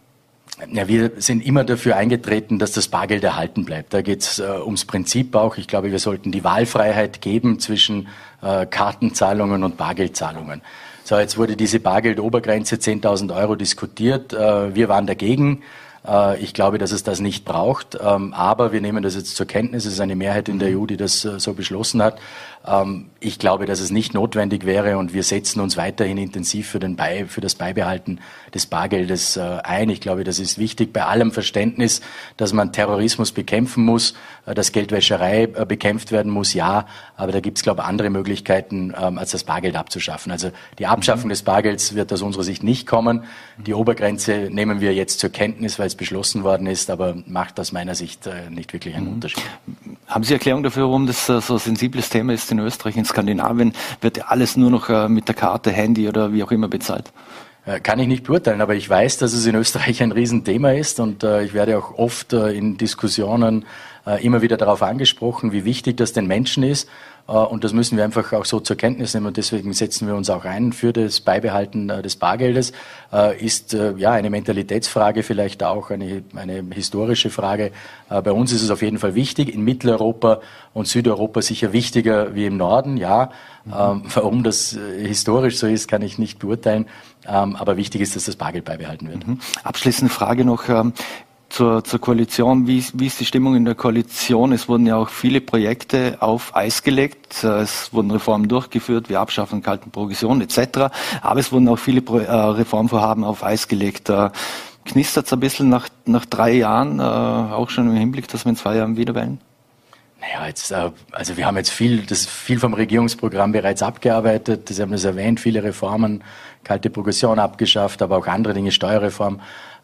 Ja, wir sind immer dafür eingetreten, dass das Bargeld erhalten bleibt. Da geht es äh, ums Prinzip auch. Ich glaube, wir sollten die Wahlfreiheit geben zwischen äh, Kartenzahlungen und Bargeldzahlungen. So, jetzt wurde diese Bargeldobergrenze 10.000 Euro diskutiert. Äh, wir waren dagegen. Äh, ich glaube, dass es das nicht braucht. Ähm, aber wir nehmen das jetzt zur Kenntnis. Es ist eine Mehrheit in der EU, die das äh, so beschlossen hat. Ähm, ich glaube, dass es nicht notwendig wäre und wir setzen uns weiterhin intensiv für, den Bei, für das Beibehalten des Bargeldes äh, ein. Ich glaube, das ist wichtig bei allem Verständnis, dass man Terrorismus bekämpfen muss, dass Geldwäscherei bekämpft werden muss, ja. Aber da gibt es, glaube ich, andere Möglichkeiten, ähm, als das Bargeld abzuschaffen. Also die Abschaffung mhm. des Bargelds wird aus unserer Sicht nicht kommen. Die Obergrenze nehmen wir jetzt zur Kenntnis, weil es beschlossen worden ist, aber macht aus meiner Sicht äh, nicht wirklich einen mhm. Unterschied. Haben Sie Erklärung dafür, warum das äh, so ein sensibles Thema ist in Österreich, in Skandinavien? Wird alles nur noch äh, mit der Karte, Handy oder wie auch immer bezahlt? Kann ich nicht beurteilen, aber ich weiß, dass es in Österreich ein Riesenthema ist und ich werde auch oft in Diskussionen äh, immer wieder darauf angesprochen, wie wichtig das den Menschen ist. Äh, und das müssen wir einfach auch so zur Kenntnis nehmen. Und deswegen setzen wir uns auch ein für das Beibehalten äh, des Bargeldes. Äh, ist ja eine Mentalitätsfrage, vielleicht auch eine, eine historische Frage. Bei uns ist es auf jeden Fall wichtig. In Mitteleuropa und Südeuropa sicher wichtiger wie im Norden, ja. Mhm. Warum das historisch so ist, kann ich nicht beurteilen. Ähm, aber wichtig ist, dass das Bargeld beibehalten wird. Mhm. Abschließende Frage noch. Zur, zur Koalition. Wie, wie ist die Stimmung in der Koalition? Es wurden ja auch viele Projekte auf Eis gelegt. Es wurden Reformen durchgeführt, wie Abschaffen kalten Progression etc. Aber es wurden auch viele äh, Reformvorhaben auf Eis gelegt. Äh, Knistert es ein bisschen nach, nach drei Jahren, äh, auch schon im Hinblick, dass wir in zwei Jahren wieder wählen? Naja, jetzt, äh, also wir haben jetzt viel, das viel vom Regierungsprogramm bereits abgearbeitet. Sie haben das erwähnt, viele Reformen, kalte Progression abgeschafft, aber auch andere Dinge, Steuerreform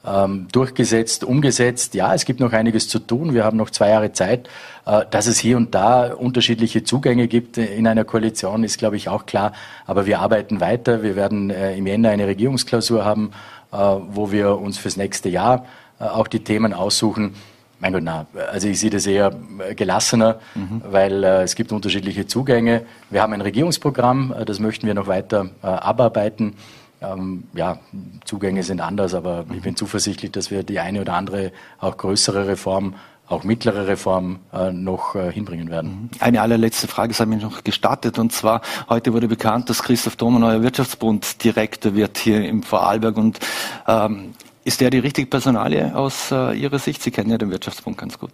ähm, durchgesetzt, umgesetzt. Ja, es gibt noch einiges zu tun. Wir haben noch zwei Jahre Zeit. Äh, dass es hier und da unterschiedliche Zugänge gibt in einer Koalition, ist, glaube ich, auch klar. Aber wir arbeiten weiter. Wir werden äh, im Jänner eine Regierungsklausur haben, äh, wo wir uns fürs nächste Jahr äh, auch die Themen aussuchen. Mein Gott, na, also ich sehe das eher äh, gelassener, mhm. weil äh, es gibt unterschiedliche Zugänge. Wir haben ein Regierungsprogramm, äh, das möchten wir noch weiter äh, abarbeiten. Ähm, ja, Zugänge sind anders, aber ich bin zuversichtlich, dass wir die eine oder andere auch größere Reform, auch mittlere Reform äh, noch äh, hinbringen werden. Mhm. Eine allerletzte Frage sei mir noch gestartet und zwar heute wurde bekannt, dass Christoph Thoma neuer Wirtschaftsbund-Direktor wird hier im Vorarlberg und ähm, ist der die richtige Personalie aus äh, Ihrer Sicht? Sie kennen ja den Wirtschaftsbund ganz gut.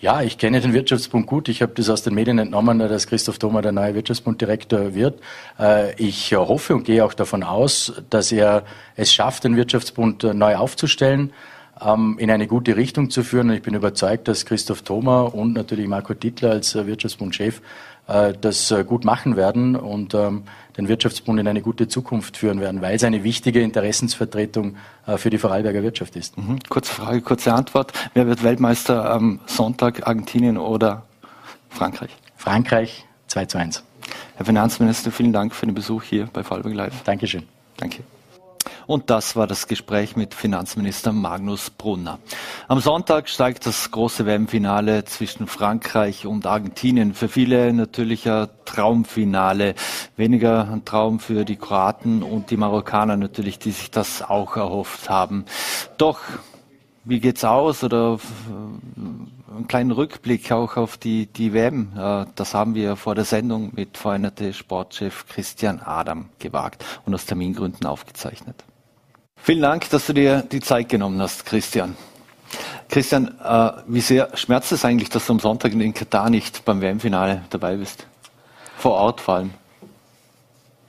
Ja, ich kenne den Wirtschaftsbund gut. Ich habe das aus den Medien entnommen, dass Christoph Thoma der neue Wirtschaftsbunddirektor wird. Äh, ich hoffe und gehe auch davon aus, dass er es schafft, den Wirtschaftsbund äh, neu aufzustellen, ähm, in eine gute Richtung zu führen. ich bin überzeugt, dass Christoph Thoma und natürlich Marco Tittler als äh, Wirtschaftsbundchef das gut machen werden und ähm, den Wirtschaftsbund in eine gute Zukunft führen werden, weil es eine wichtige Interessensvertretung für die Vorarlberger Wirtschaft ist. Mhm. Kurze Frage, kurze Antwort. Wer wird Weltmeister am Sonntag, Argentinien oder Frankreich? Frankreich 2 zu 1. Herr Finanzminister, vielen Dank für den Besuch hier bei Vorarlberg Live. Dankeschön. Danke. Und das war das Gespräch mit Finanzminister Magnus Brunner. Am Sonntag steigt das große WM-Finale zwischen Frankreich und Argentinien. Für viele natürlich ein Traumfinale. Weniger ein Traum für die Kroaten und die Marokkaner natürlich, die sich das auch erhofft haben. Doch, wie geht's aus? Oder einen kleinen Rückblick auch auf die, die WM. Äh, das haben wir vor der Sendung mit veränderte Sportchef Christian Adam gewagt und aus Termingründen aufgezeichnet. Vielen Dank, dass du dir die Zeit genommen hast, Christian. Christian, äh, wie sehr schmerzt es eigentlich, dass du am Sonntag in Katar nicht beim WM-Finale dabei bist? Vor Ort vor allem.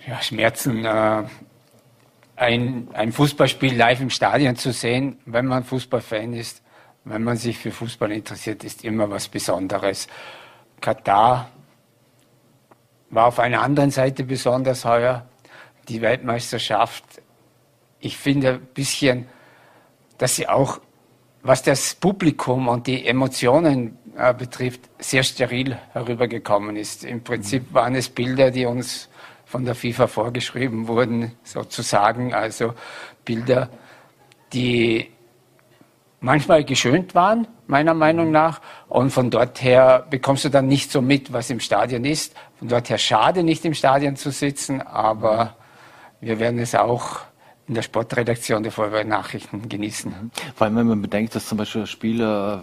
Ja, Schmerzen. Äh, ein, ein Fußballspiel live im Stadion zu sehen, wenn man Fußballfan ist, wenn man sich für Fußball interessiert, ist immer was Besonderes. Katar war auf einer anderen Seite besonders heuer. Die Weltmeisterschaft ich finde ein bisschen, dass sie auch, was das Publikum und die Emotionen äh, betrifft, sehr steril herübergekommen ist. Im Prinzip mhm. waren es Bilder, die uns von der FIFA vorgeschrieben wurden, sozusagen, also Bilder, die manchmal geschönt waren, meiner Meinung nach. Und von dort her bekommst du dann nicht so mit, was im Stadion ist. Von dort her schade, nicht im Stadion zu sitzen, aber wir werden es auch in der Sportredaktion der Vorwahl Nachrichten genießen. Mhm. Vor allem, wenn man bedenkt, dass zum Beispiel ein Spiel, äh,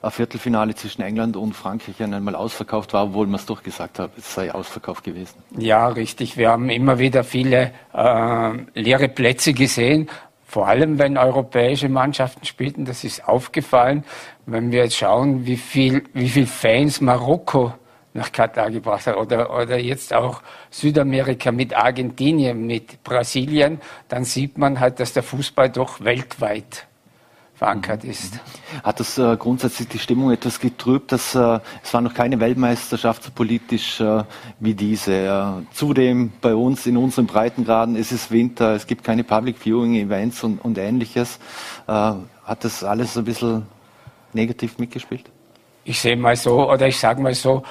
ein Viertelfinale zwischen England und Frankreich einmal ausverkauft war, obwohl man es durchgesagt hat, es sei ausverkauft gewesen. Ja, richtig. Wir haben immer wieder viele äh, leere Plätze gesehen. Vor allem, wenn europäische Mannschaften spielten, das ist aufgefallen. Wenn wir jetzt schauen, wie viel, wie viel Fans Marokko nach Katar gebracht hat oder, oder jetzt auch Südamerika mit Argentinien, mit Brasilien, dann sieht man halt, dass der Fußball doch weltweit verankert mhm. ist. Hat das äh, grundsätzlich die Stimmung etwas getrübt? Dass, äh, es war noch keine Weltmeisterschaft so politisch äh, wie diese. Äh, zudem bei uns in unseren Breitengraden ist es Winter, es gibt keine Public Viewing Events und, und ähnliches. Äh, hat das alles ein bisschen negativ mitgespielt? Ich sehe mal so, oder ich sage mal so,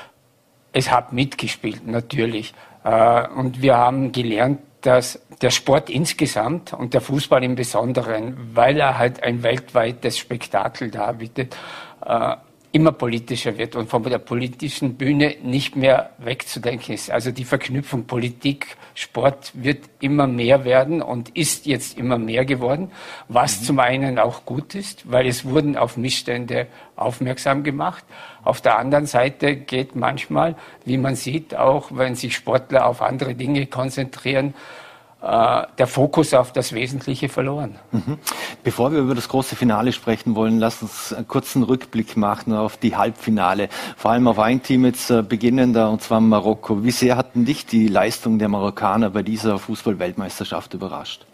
es hat mitgespielt, natürlich. Äh, und wir haben gelernt, dass der Sport insgesamt und der Fußball im Besonderen, weil er halt ein weltweites Spektakel darbietet, äh, immer politischer wird und von der politischen Bühne nicht mehr wegzudenken ist. Also die Verknüpfung Politik, Sport wird immer mehr werden und ist jetzt immer mehr geworden, was mhm. zum einen auch gut ist, weil es wurden auf Missstände aufmerksam gemacht. Auf der anderen Seite geht manchmal, wie man sieht, auch wenn sich Sportler auf andere Dinge konzentrieren, der Fokus auf das Wesentliche verloren. Mhm. Bevor wir über das große Finale sprechen wollen, lass uns einen kurzen Rückblick machen auf die Halbfinale. Vor allem auf ein Team jetzt äh, beginnender, und zwar Marokko. Wie sehr hatten dich die Leistung der Marokkaner bei dieser Fußball-Weltmeisterschaft überrascht?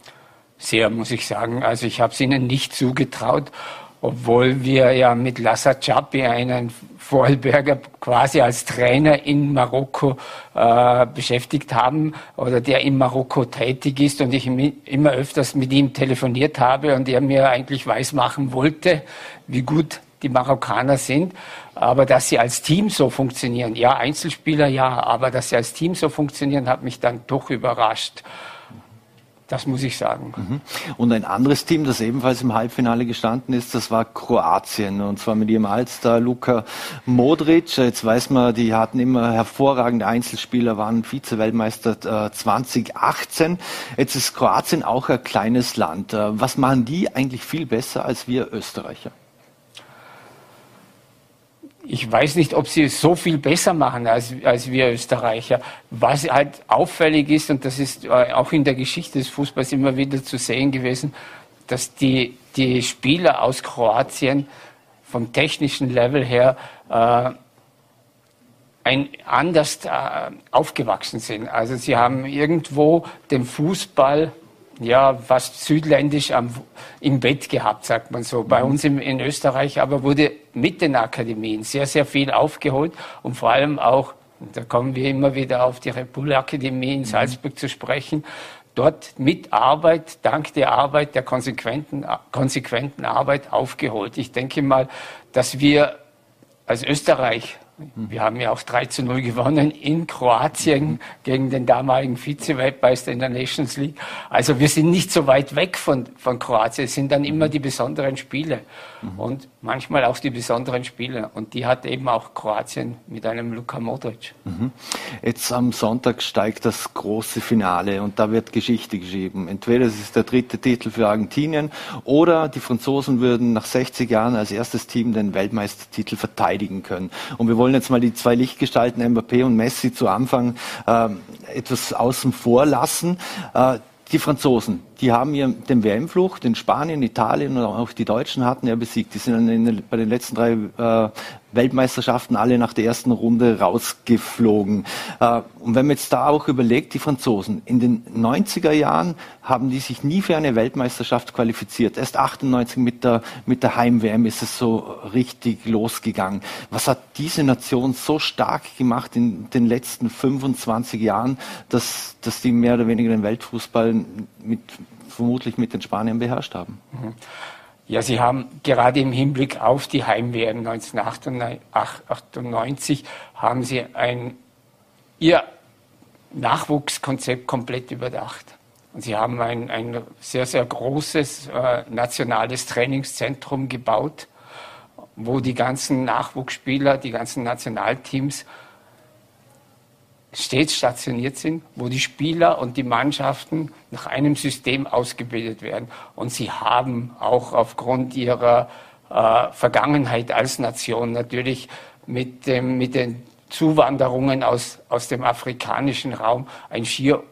Sehr, muss ich sagen. Also ich habe es ihnen nicht zugetraut obwohl wir ja mit Lassa Chapi einen Vorarlberger quasi als Trainer in Marokko äh, beschäftigt haben oder der in Marokko tätig ist und ich immer öfters mit ihm telefoniert habe und er mir eigentlich weismachen wollte, wie gut die Marokkaner sind, aber dass sie als Team so funktionieren, ja, Einzelspieler ja, aber dass sie als Team so funktionieren, hat mich dann doch überrascht. Das muss ich sagen. Mhm. Und ein anderes Team, das ebenfalls im Halbfinale gestanden ist, das war Kroatien. Und zwar mit ihrem Altstar Luka Modric. Jetzt weiß man, die hatten immer hervorragende Einzelspieler, waren Vize-Weltmeister äh, 2018. Jetzt ist Kroatien auch ein kleines Land. Äh, was machen die eigentlich viel besser als wir Österreicher? Ich weiß nicht, ob sie es so viel besser machen als, als wir Österreicher. Was halt auffällig ist, und das ist äh, auch in der Geschichte des Fußballs immer wieder zu sehen gewesen, dass die, die Spieler aus Kroatien vom technischen Level her äh, ein, anders äh, aufgewachsen sind. Also sie haben irgendwo den Fußball ja, fast südländisch am, im Bett gehabt, sagt man so. Bei mhm. uns im, in Österreich aber wurde mit den Akademien sehr, sehr viel aufgeholt und vor allem auch, da kommen wir immer wieder auf die Repul-Akademie in mhm. Salzburg mhm. zu sprechen, dort mit Arbeit, dank der Arbeit, der konsequenten, konsequenten Arbeit aufgeholt. Ich denke mal, dass wir als Österreich wir haben ja auch 3 zu 0 gewonnen in Kroatien gegen den damaligen Vize-Weltmeister in der Nations League. Also wir sind nicht so weit weg von, von Kroatien. Es sind dann immer die besonderen Spiele mhm. und manchmal auch die besonderen Spiele. Und die hat eben auch Kroatien mit einem Luka Modric. Mhm. Jetzt am Sonntag steigt das große Finale und da wird Geschichte geschrieben. Entweder es ist der dritte Titel für Argentinien oder die Franzosen würden nach 60 Jahren als erstes Team den Weltmeistertitel verteidigen können. Und wir wollen jetzt mal die zwei Lichtgestalten Mbappé und Messi zu Anfang äh, etwas außen vor lassen. Äh, die Franzosen, die haben ja den WM-Fluch, den Spanien, Italien und auch die Deutschen hatten ja besiegt. Die sind den, bei den letzten drei äh, Weltmeisterschaften alle nach der ersten Runde rausgeflogen. Äh, und wenn man jetzt da auch überlegt, die Franzosen, in den 90er Jahren haben die sich nie für eine Weltmeisterschaft qualifiziert. Erst 98 mit der, mit der Heim-WM ist es so richtig losgegangen. Was hat diese Nation so stark gemacht in den letzten 25 Jahren, dass, dass die mehr oder weniger den Weltfußball mit vermutlich mit den Spaniern beherrscht haben. Mhm. Ja, Sie haben gerade im Hinblick auf die Heim-WM 1998 haben Sie ein, Ihr Nachwuchskonzept komplett überdacht. Und Sie haben ein, ein sehr, sehr großes äh, nationales Trainingszentrum gebaut, wo die ganzen Nachwuchsspieler, die ganzen Nationalteams stets stationiert sind, wo die Spieler und die Mannschaften nach einem System ausgebildet werden. Und sie haben auch aufgrund ihrer äh, Vergangenheit als Nation natürlich mit, dem, mit den Zuwanderungen aus, aus dem afrikanischen Raum ein schier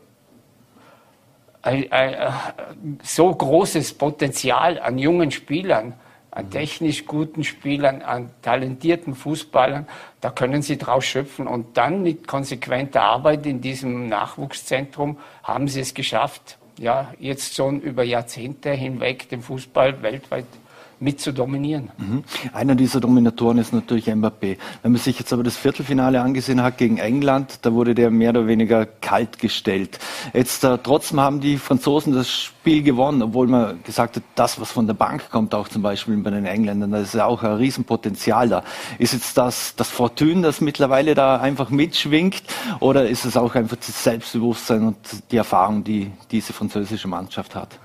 ein, ein, ein, so großes Potenzial an jungen Spielern an technisch guten Spielern, an talentierten Fußballern, da können sie draus schöpfen. Und dann mit konsequenter Arbeit in diesem Nachwuchszentrum haben sie es geschafft, ja, jetzt schon über Jahrzehnte hinweg den Fußball weltweit mit zu dominieren. Mhm. Einer dieser Dominatoren ist natürlich Mbappé. Wenn man sich jetzt aber das Viertelfinale angesehen hat gegen England, da wurde der mehr oder weniger kalt gestellt. Jetzt äh, trotzdem haben die Franzosen das Spiel gewonnen, obwohl man gesagt hat, das, was von der Bank kommt, auch zum Beispiel bei den Engländern, da ist ja auch ein Riesenpotenzial da. Ist jetzt das, das Fortune, das mittlerweile da einfach mitschwingt, oder ist es auch einfach das Selbstbewusstsein und die Erfahrung, die diese französische Mannschaft hat?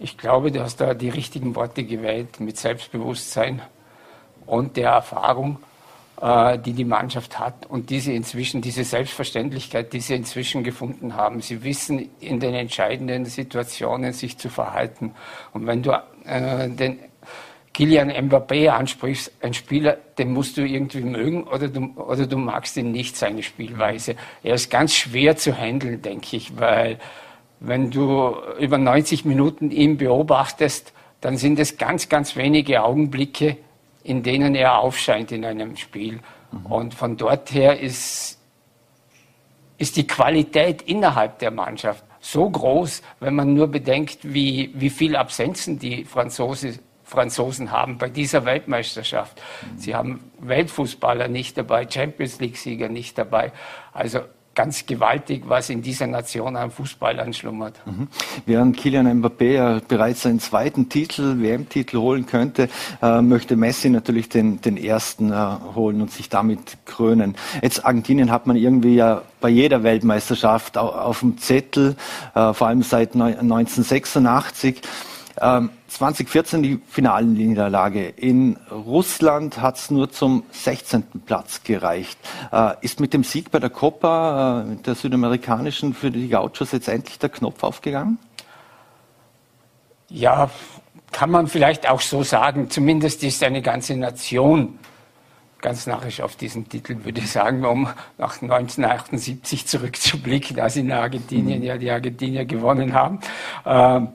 Ich glaube, du hast da die richtigen Worte gewählt mit Selbstbewusstsein und der Erfahrung, äh, die die Mannschaft hat und diese inzwischen, diese Selbstverständlichkeit, die sie inzwischen gefunden haben. Sie wissen in den entscheidenden Situationen sich zu verhalten. Und wenn du äh, den Kilian Mbappé ansprichst, ein Spieler, den musst du irgendwie mögen oder du, oder du magst ihn nicht, seine Spielweise. Er ist ganz schwer zu handeln, denke ich, weil wenn du über 90 Minuten ihn beobachtest, dann sind es ganz, ganz wenige Augenblicke, in denen er aufscheint in einem Spiel. Mhm. Und von dort her ist, ist die Qualität innerhalb der Mannschaft so groß, wenn man nur bedenkt, wie, wie viel Absenzen die Franzosen, Franzosen haben bei dieser Weltmeisterschaft. Mhm. Sie haben Weltfußballer nicht dabei, Champions League-Sieger nicht dabei. Also ganz gewaltig, was in dieser Nation an Fußballern schlummert. Mhm. Während Kilian Mbappé ja bereits seinen zweiten Titel, WM-Titel holen könnte, äh, möchte Messi natürlich den, den ersten äh, holen und sich damit krönen. Jetzt Argentinien hat man irgendwie ja bei jeder Weltmeisterschaft auf, dem Zettel, äh, vor allem seit 1986. 2014 ähm, die Finalniederlage. In Russland hat es nur zum 16. Platz gereicht. Äh, ist mit dem Sieg bei der Copa, äh, der südamerikanischen, für die Gauchos jetzt endlich der Knopf aufgegangen? Ja, kann man vielleicht auch so sagen. Zumindest ist eine ganze Nation ganz narrisch auf diesen Titel, würde ich sagen, um nach 1978 zurückzublicken, als in Argentinien mhm. ja die Argentinier gewonnen haben. Ähm,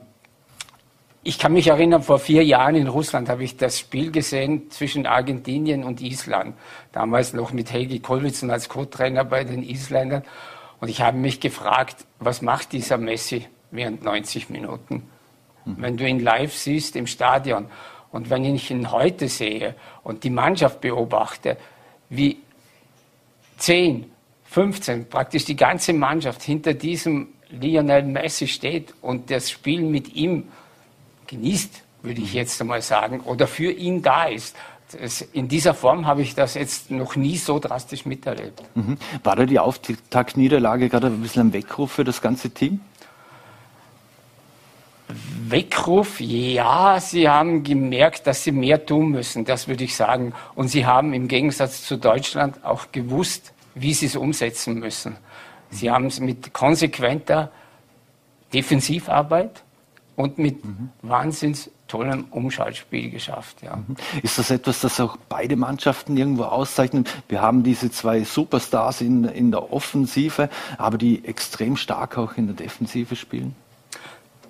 ich kann mich erinnern, vor vier Jahren in Russland habe ich das Spiel gesehen zwischen Argentinien und Island. Damals noch mit Helgi Kolwitzen als Co-Trainer bei den Isländern. Und ich habe mich gefragt, was macht dieser Messi während 90 Minuten? Mhm. Wenn du ihn live siehst im Stadion und wenn ich ihn heute sehe und die Mannschaft beobachte, wie 10, 15, praktisch die ganze Mannschaft hinter diesem Lionel Messi steht und das Spiel mit ihm genießt, würde ich jetzt einmal sagen, oder für ihn da ist. Das, in dieser Form habe ich das jetzt noch nie so drastisch miterlebt. Mhm. War da die Auftaktniederlage gerade ein bisschen ein Weckruf für das ganze Team? Weckruf, ja, sie haben gemerkt, dass sie mehr tun müssen, das würde ich sagen. Und sie haben im Gegensatz zu Deutschland auch gewusst, wie sie es umsetzen müssen. Sie haben es mit konsequenter Defensivarbeit, und mit mhm. wahnsinns tollem Umschaltspiel geschafft. Ja. Mhm. Ist das etwas, das auch beide Mannschaften irgendwo auszeichnen? Wir haben diese zwei Superstars in, in der Offensive, aber die extrem stark auch in der Defensive spielen?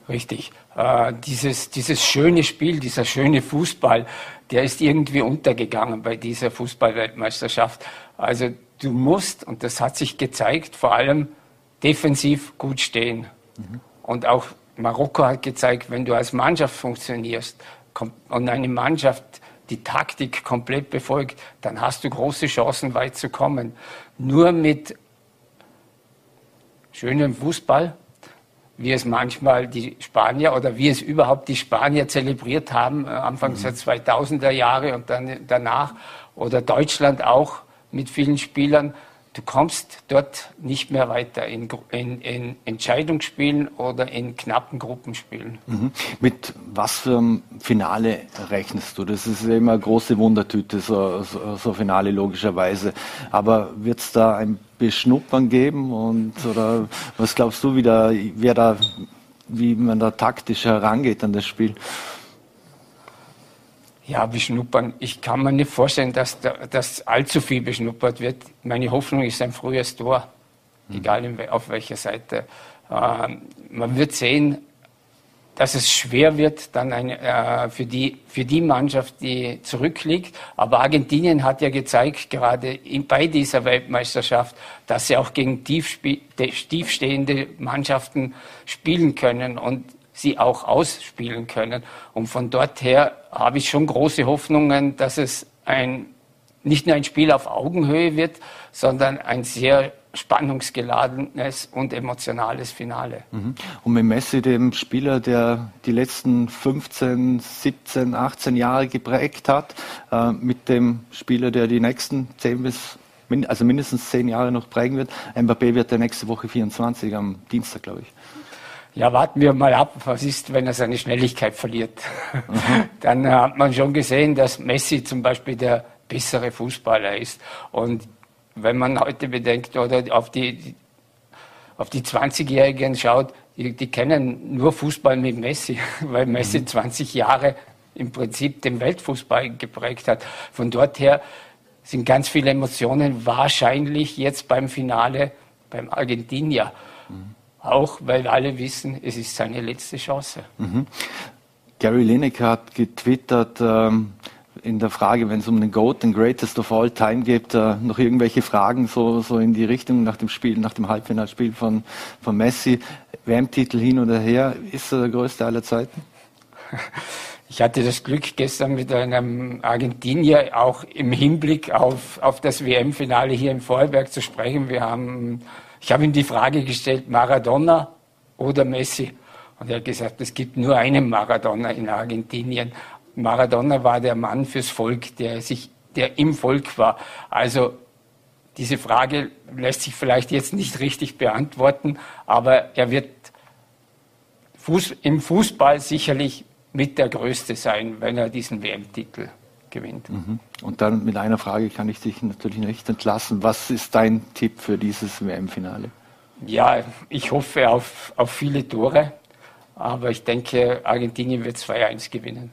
Richtig. Äh, dieses, dieses schöne Spiel, dieser schöne Fußball, der ist irgendwie untergegangen bei dieser Fußballweltmeisterschaft. Also du musst, und das hat sich gezeigt, vor allem defensiv gut stehen. Mhm. Und auch Marokko hat gezeigt, wenn du als Mannschaft funktionierst und eine Mannschaft die Taktik komplett befolgt, dann hast du große Chancen, weit zu kommen. Nur mit schönem Fußball, wie es manchmal die Spanier oder wie es überhaupt die Spanier zelebriert haben, äh, Anfangs mhm. der 2000er Jahre und dann danach, oder Deutschland auch mit vielen Spielern, du kommst dort nicht mehr weiter in, in, in Entscheidungsspielen oder in knappen Gruppenspielen. Mhm. Mit was für einem Finale rechnest du? Das ist immer eine große Wundertüte, so, so, so Finale logischerweise. Aber wird es da ein Beschnuppern geben und oder was glaubst du, wie, da, wer da, wie man da taktisch herangeht an das Spiel? Ja, beschnuppern. Ich kann mir nicht vorstellen, dass, da, dass allzu viel beschnuppert wird. Meine Hoffnung ist ein frühes Tor, mhm. egal in, auf welcher Seite. Ähm, man wird sehen, dass es schwer wird dann eine, äh, für, die, für die Mannschaft, die zurückliegt. Aber Argentinien hat ja gezeigt, gerade in, bei dieser Weltmeisterschaft, dass sie auch gegen tiefstehende Mannschaften spielen können. Und sie auch ausspielen können. Und von dort her habe ich schon große Hoffnungen, dass es ein, nicht nur ein Spiel auf Augenhöhe wird, sondern ein sehr spannungsgeladenes und emotionales Finale. Mhm. Und mit Messi, dem Spieler, der die letzten 15, 17, 18 Jahre geprägt hat, äh, mit dem Spieler, der die nächsten 10 bis also mindestens 10 Jahre noch prägen wird. Mbappé wird der nächste Woche 24 am Dienstag, glaube ich. Ja, warten wir mal ab, was ist, wenn er seine Schnelligkeit verliert. Mhm. Dann hat man schon gesehen, dass Messi zum Beispiel der bessere Fußballer ist. Und wenn man heute bedenkt oder auf die, auf die 20-Jährigen schaut, die, die, kennen nur Fußball mit Messi, weil Messi mhm. 20 Jahre im Prinzip den Weltfußball geprägt hat. Von dort her sind ganz viele Emotionen wahrscheinlich jetzt beim Finale beim Argentinier. Mhm. Auch weil alle wissen, es ist seine letzte Chance. Mhm. Gary Lineker hat getwittert, ähm, in der Frage, wenn es um den GOAT, den Greatest of All Time geht, äh, noch irgendwelche Fragen so, so in die Richtung nach dem Spiel, nach dem Halbfinalspiel von, von Messi. WM-Titel hin oder her, ist er der größte aller Zeiten? Ich hatte das Glück, gestern mit einem Argentinier auch im Hinblick auf, auf das WM-Finale hier in Vorarlberg zu sprechen. Wir haben, ich habe ihm die Frage gestellt, Maradona oder Messi? Und er hat gesagt, es gibt nur einen Maradona in Argentinien. Maradona war der Mann fürs Volk, der sich, der im Volk war. Also diese Frage lässt sich vielleicht jetzt nicht richtig beantworten, aber er wird Fuß, im Fußball sicherlich mit der Größte sein, wenn er diesen WM-Titel gewinnt. Mhm. Und dann mit einer Frage kann ich dich natürlich nicht entlassen. Was ist dein Tipp für dieses WM-Finale? Ja, ich hoffe auf, auf viele Tore, aber ich denke, Argentinien wird 2-1 gewinnen.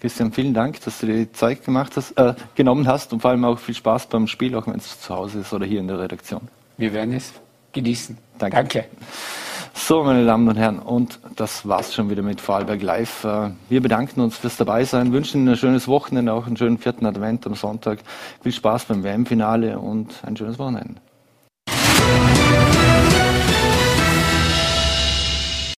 Christian, vielen Dank, dass du dir die Zeit gemacht hast, äh, genommen hast und vor allem auch viel Spaß beim Spiel, auch wenn es zu Hause ist oder hier in der Redaktion. Wir werden es genießen. Danke. Danke. So, meine Damen und Herren, und das war's schon wieder mit Vorarlberg Live. Äh, wir bedanken uns fürs Dabeisein, wünschen Ihnen ein schönes Wochenende, auch einen schönen vierten Advent am Sonntag. Viel Spaß beim WM-Finale und ein schönes Wochenende.